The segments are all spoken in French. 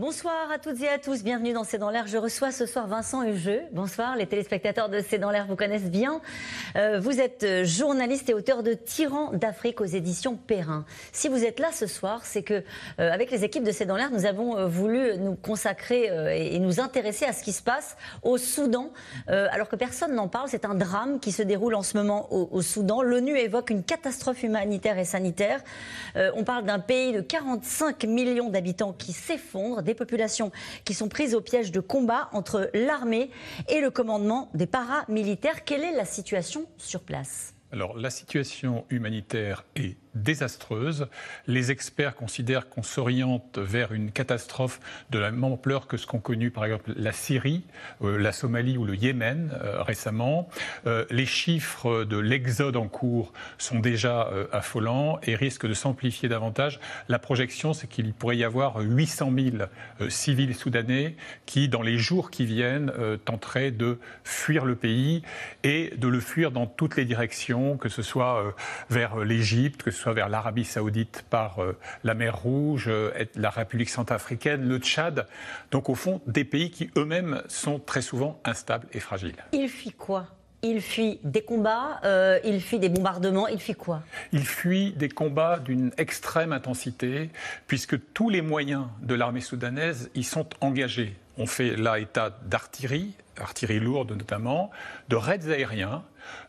Bonsoir à toutes et à tous, bienvenue dans C'est dans l'air. Je reçois ce soir Vincent Hugeux. Bonsoir, les téléspectateurs de C'est dans l'air vous connaissent bien. Euh, vous êtes euh, journaliste et auteur de Tyran d'Afrique aux éditions Perrin. Si vous êtes là ce soir, c'est que euh, avec les équipes de C'est dans l'air, nous avons voulu nous consacrer et, nous intéresser à ce qui se passe au Soudan, alors que personne n'en parle. C'est un drame qui se déroule en ce moment au, au Soudan. L'ONU évoque une catastrophe humanitaire et sanitaire. on parle d'un pays de 45 millions d'habitants qui s'effondre des populations qui sont prises au piège de combat entre l'armée et le commandement des paramilitaires. Quelle est la situation sur place? Alors la situation humanitaire est désastreuse. Les experts considèrent qu'on s'oriente vers une catastrophe de la même ampleur que ce qu'ont connu par exemple la Syrie, euh, la Somalie ou le Yémen euh, récemment. Euh, les chiffres de l'exode en cours sont déjà affolants et risquent de s'amplifier davantage. La projection, c'est qu'il pourrait y avoir 800 000 civils soudanais qui, dans les jours qui viennent, tenteraient de fuir le pays et de le fuir dans toutes les directions, que ce soit vers l'Égypte, que ce soit vers l'Arabie saoudite par euh, la mer Rouge, euh, la République centrafricaine, le Tchad. Donc au fond, des pays qui eux-mêmes sont très souvent instables et fragiles. Il fuit quoi? Il fuit des combats, euh, il fuit des bombardements, il fuit quoi? Il fuit des combats d'une extrême intensité, puisque tous les moyens de l'armée soudanaise y sont engagés. On fait là état d'artillerie, artillerie lourde notamment, de raids aériens,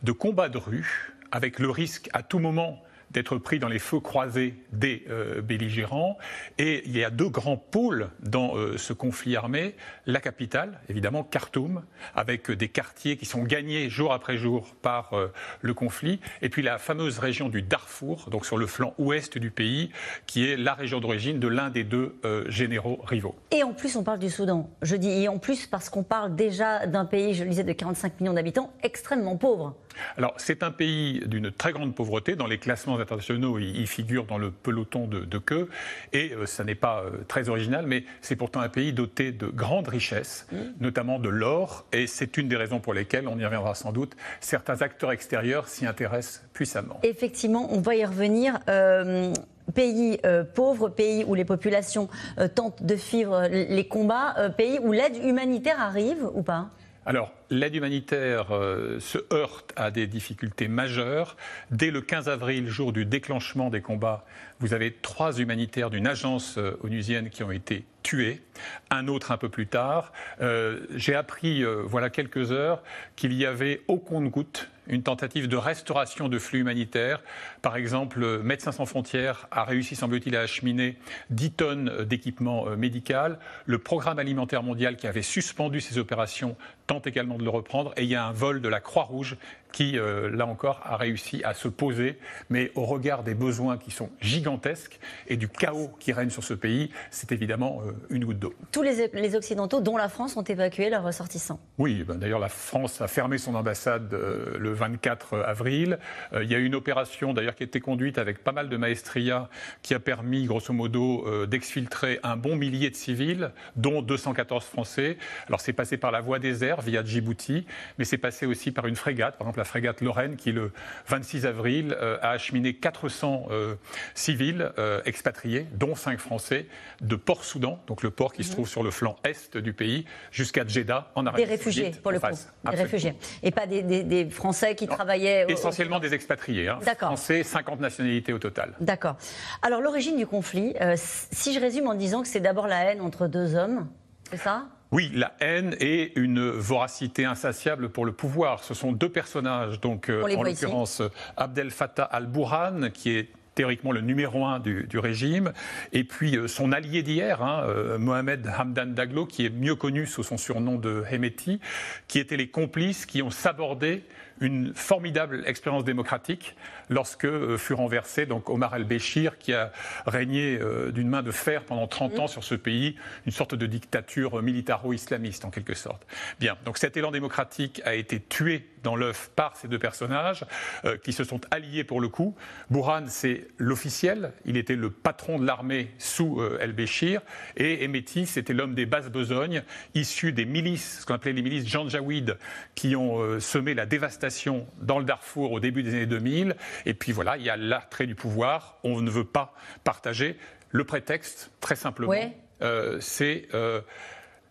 de combats de rue, avec le risque à tout moment d'être pris dans les feux croisés des euh, belligérants. Et il y a deux grands pôles dans euh, ce conflit armé. La capitale, évidemment, Khartoum, avec des quartiers qui sont gagnés jour après jour par euh, le conflit. Et puis la fameuse région du Darfour, donc sur le flanc ouest du pays, qui est la région d'origine de l'un des deux généraux rivaux. Et en plus, on parle du Soudan. Je dis et en plus parce qu'on parle déjà d'un pays, je le disais, de 45 millions d'habitants, extrêmement pauvre. Alors, c'est un pays d'une très grande pauvreté. Dans les classements internationaux, il, figure dans le peloton de, queue. Et euh, ça n'est pas euh, très original, mais c'est pourtant un pays doté de grandes richesses, mmh. notamment de l'or. Et c'est une des raisons pour lesquelles, on y reviendra sans doute, certains acteurs extérieurs s'y intéressent puissamment. Effectivement, on va y revenir. Euh, pays pauvre, pays où les populations tentent de suivre les combats, pays où l'aide humanitaire arrive ou pas? Alors, l'aide humanitaire euh, se heurte à des difficultés majeures. Dès le 15 avril, jour du déclenchement des combats, vous avez trois humanitaires d'une agence euh, onusienne qui ont été un autre un peu plus tard. Euh, j'ai appris, voilà quelques heures, qu'il y avait au compte-goutte une tentative de restauration de flux humanitaires. Par exemple, Médecins sans frontières a réussi, semble-t-il, à acheminer 10 tonnes d'équipement médical. Le Programme alimentaire mondial, qui avait suspendu ses opérations, tente également de le reprendre. Et il y a un vol de la Croix-Rouge qui, euh, là encore, a réussi à se poser. Mais au regard des besoins qui sont gigantesques et du chaos qui règne sur ce pays, c'est évidemment euh, une goutte d'eau. Tous les, Occidentaux, dont la France, ont évacué leurs ressortissants. Oui, ben, d'ailleurs, la France a fermé son ambassade euh, le 24 avril. il y a eu une opération, d'ailleurs, qui a été conduite avec pas mal de maestria, qui a permis, grosso modo, d'exfiltrer un bon millier de civils, dont 214 Français. Alors, c'est passé par la voie des airs, via Djibouti, mais c'est passé aussi par une frégate, par exemple la frégate Lorraine, qui le 26 avril euh, a acheminé 400 euh, civils euh, expatriés, dont 5 Français, de Port-Soudan, donc le port qui se mhm. trouve sur le flanc est du pays, jusqu'à Jeddah, en Arabie Des réfugiés, pour le coup. Des réfugiés. Et pas des, Français qui travaillaient. Essentiellement des expatriés. Hein. D'accord. Français, 50 nationalités au total. D'accord. Alors, l'origine du conflit, si je résume en disant que c'est d'abord la haine entre deux hommes, c'est ça? Oui, la haine et une voracité insatiable pour le pouvoir. Ce sont deux personnages, donc euh, en l'occurrence Abdel Fattah al-Burhan, qui est théoriquement le numéro un du, régime, et puis euh, son allié d'hier, hein, euh, Mohamed Hamdan Daglo, qui est mieux connu sous son surnom de Hemeti, qui étaient les complices qui ont sabordé une formidable expérience démocratique lorsque euh, fut renversé donc Omar el-Béchir, qui a régné euh, d'une main de fer pendant 30 ans sur ce pays, une sorte de dictature militaro-islamiste en quelque sorte. Bien, donc cet élan démocratique a été tué dans l'œuf par ces deux personnages euh, qui se sont alliés pour le coup. Bourhan, c'est l'officiel, il était le patron de l'armée sous el-Béchir, et Emeti, c'était l'homme des basses besognes, issu des milices, ce qu'on appelait les milices Janjaweed, qui ont semé la dévastation dans le Darfour au début des années 2000 et puis voilà, il y a l'attrait du pouvoir. On ne veut pas partager. Le prétexte, très simplement, euh, c'est euh,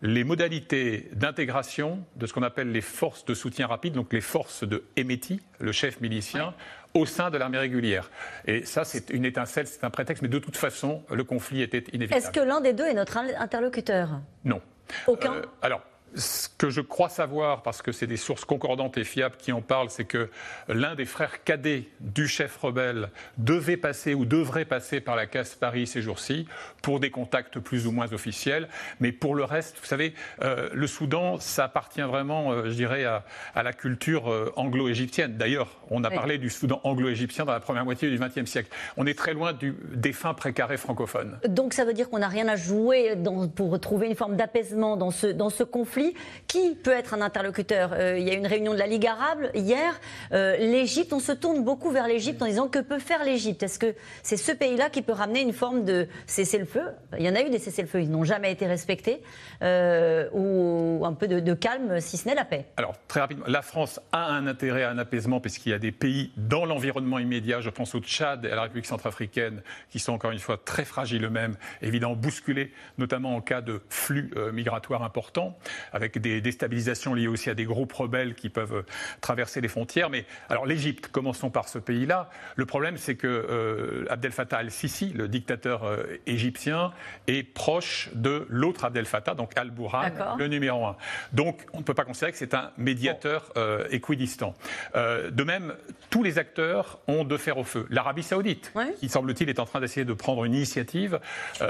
les modalités d'intégration de ce qu'on appelle les forces de soutien rapide, donc les forces de Emeti, le chef milicien, au sein de l'armée régulière. Et ça, c'est une étincelle, c'est un prétexte, mais de toute façon, le conflit était inévitable. Est-ce que l'un des deux est notre interlocuteur? Non. Aucun? Euh, Alors, ce que je crois savoir, parce que c'est des sources concordantes et fiables qui en parlent, c'est que l'un des frères cadets du chef rebelle devait passer ou devrait passer par la casse Paris ces jours-ci pour des contacts plus ou moins officiels. Mais pour le reste, vous savez, euh, le Soudan, ça appartient vraiment, euh, je dirais, à, la culture euh, anglo-égyptienne. D'ailleurs, on a parlé du Soudan anglo-égyptien dans la première moitié du XXe siècle. On est très loin du défunt précaré francophone. Donc ça veut dire qu'on n'a rien à jouer pour trouver une forme d'apaisement dans ce, dans ce conflit qui peut être un interlocuteur euh, Il y a une réunion de la Ligue arabe hier. Euh, L'Égypte, on se tourne beaucoup vers l'Égypte en disant que peut faire l'Égypte? Est-ce que c'est ce pays-là qui peut ramener une forme de cessez-le-feu? Il y en a eu des cessez-le-feu, ils n'ont jamais été respectés. Euh, ou un peu de, calme, si ce n'est la paix. Alors, très rapidement, la France a un intérêt à un apaisement puisqu'il y a des pays dans l'environnement immédiat, je pense au Tchad et à la République centrafricaine, qui sont encore une fois très fragiles eux-mêmes, évidemment bousculés, notamment en cas de flux migratoires importants avec des déstabilisations liées aussi à des groupes rebelles qui peuvent euh, traverser les frontières. Mais alors l'Égypte, commençons par ce pays-là. Le problème, c'est que euh, Abdel Fattah al-Sisi, le dictateur euh, égyptien, est proche de l'autre Abdel Fattah, donc al-Bourhan, le numéro un. Donc on ne peut pas considérer que c'est un médiateur équidistant. de même, tous les acteurs ont de fer au feu. L'Arabie saoudite, qui semble-t-il est en train d'essayer de prendre une initiative,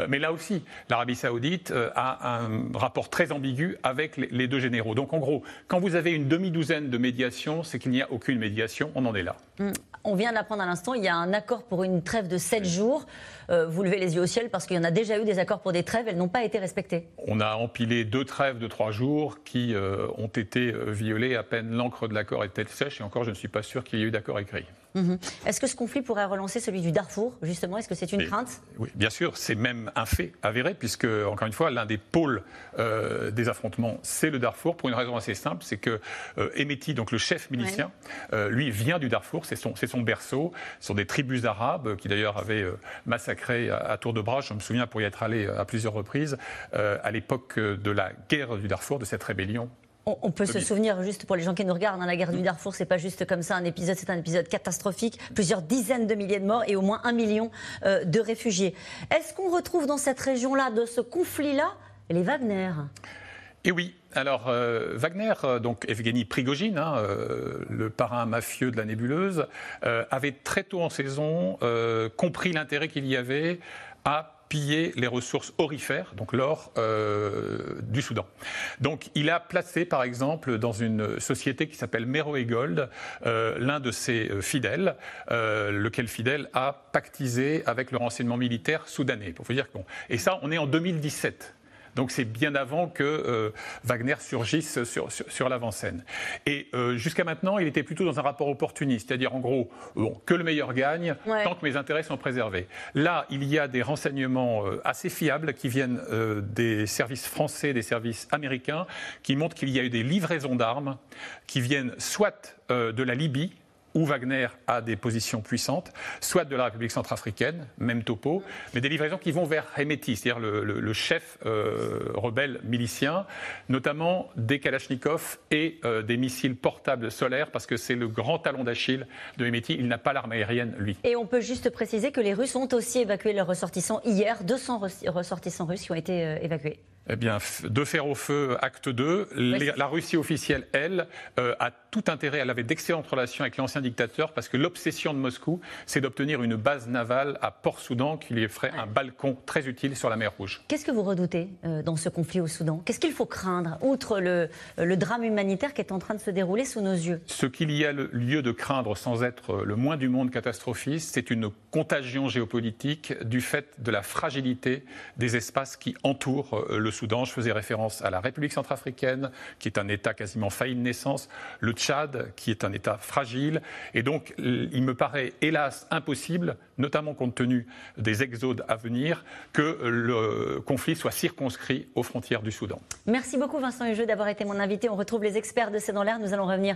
mais là aussi, l'Arabie saoudite a un rapport très ambigu avec les deux généraux. Donc en gros, quand vous avez une demi-douzaine de médiations, c'est qu'il n'y a aucune médiation, on en est là. Hmm. On vient d'apprendre à l'instant, il y a un accord pour une trêve de 7 jours. Euh, vous levez les yeux au ciel parce qu'il y en a déjà eu des accords pour des trêves, elles n'ont pas été respectées. On a empilé deux trêves de 3 jours qui euh, ont été euh, violées à peine l'encre de l'accord était sèche? Et encore je ne suis pas sûr qu'il y ait eu d'accord écrit. Mhm. Est-ce que ce conflit pourrait relancer celui du Darfour, justement? Est-ce que c'est une crainte? Oui, bien sûr, c'est même un fait avéré, puisque, encore une fois, l'un des pôles euh, des affrontements, c'est le Darfour, pour une raison assez simple, c'est que euh, Emeti, donc le chef milicien, euh, lui vient du Darfour, c'est son, son, berceau, ce sont des tribus arabes qui d'ailleurs avaient massacré à, tour de bras, je me souviens pour y être allé à plusieurs reprises, à l'époque de la guerre du Darfour, de cette rébellion on, peut se souvenir, juste pour les gens qui nous regardent, dans hein, la guerre du Darfour, c'est pas juste comme ça un épisode, c'est un épisode catastrophique, plusieurs dizaines de milliers de morts et au moins un million euh, de réfugiés. Est-ce qu'on retrouve dans cette région-là, de ce conflit-là, les Wagner? Et oui, alors euh, Wagner, euh, donc Evgeny Prigogine, hein, le parrain mafieux de la nébuleuse, avait très tôt en saison compris l'intérêt qu'il y avait à piller les ressources orifères, donc l'or euh, du Soudan. Donc il a placé par exemple dans une société qui s'appelle Meroe Gold euh, l'un de ses euh, fidèles, lequel fidèle a pactisé avec le renseignement militaire soudanais. Pour vous dire bon. Et ça, on est en 2017. Donc c'est bien avant que euh, Wagner surgisse sur, sur, l'avant-scène. Et euh, jusqu'à maintenant, il était plutôt dans un rapport opportuniste, c'est-à-dire en gros, que le meilleur gagne tant que mes intérêts sont préservés. Là, il y a des renseignements euh, assez fiables qui viennent des services français, des services américains, qui montrent qu'il y a eu des livraisons d'armes qui viennent soit de la Libye, où Wagner a des positions puissantes, soit de la République centrafricaine, même topo, mais des livraisons qui vont vers Hemeti, c'est-à-dire le, chef euh, rebelle milicien, notamment des Kalachnikov et euh, des missiles portables solaires, parce que c'est le grand talon d'Achille de Hemeti. Il n'a pas l'arme aérienne, lui. Et on peut juste préciser que les Russes ont aussi évacué leurs ressortissants hier, 200 ressortissants russes qui ont été euh, évacués. Eh bien, de faire au feu, acte 2. la Russie officielle, elle, a tout intérêt, elle avait d'excellentes relations avec l'ancien dictateur parce que l'obsession de Moscou, c'est d'obtenir une base navale à Port-Soudan qui lui ferait un balcon très utile sur la mer Rouge. Qu'est-ce que vous redoutez euh, dans ce conflit au Soudan? Qu'est-ce qu'il faut craindre, outre le, le, drame humanitaire qui est en train de se dérouler sous nos yeux? Ce qu'il y a lieu de craindre sans être le moins du monde catastrophiste, c'est une contagion géopolitique du fait de la fragilité des espaces qui entourent le Soudan. Je faisais référence à la République centrafricaine, qui est un État quasiment failli de naissance, le Tchad, qui est un État fragile. Et donc, il me paraît, hélas, impossible, notamment compte tenu des exodes à venir, que le conflit soit circonscrit aux frontières du Soudan. Merci beaucoup, Vincent Hugeux, d'avoir été mon invité. On retrouve les experts de C'est dans l'air. Nous allons revenir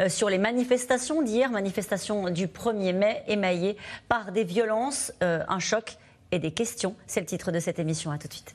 euh, sur les manifestations d'hier, manifestations du 1er mai, émaillées par des violences, euh, un choc et des questions. C'est le titre de cette émission. À tout de suite.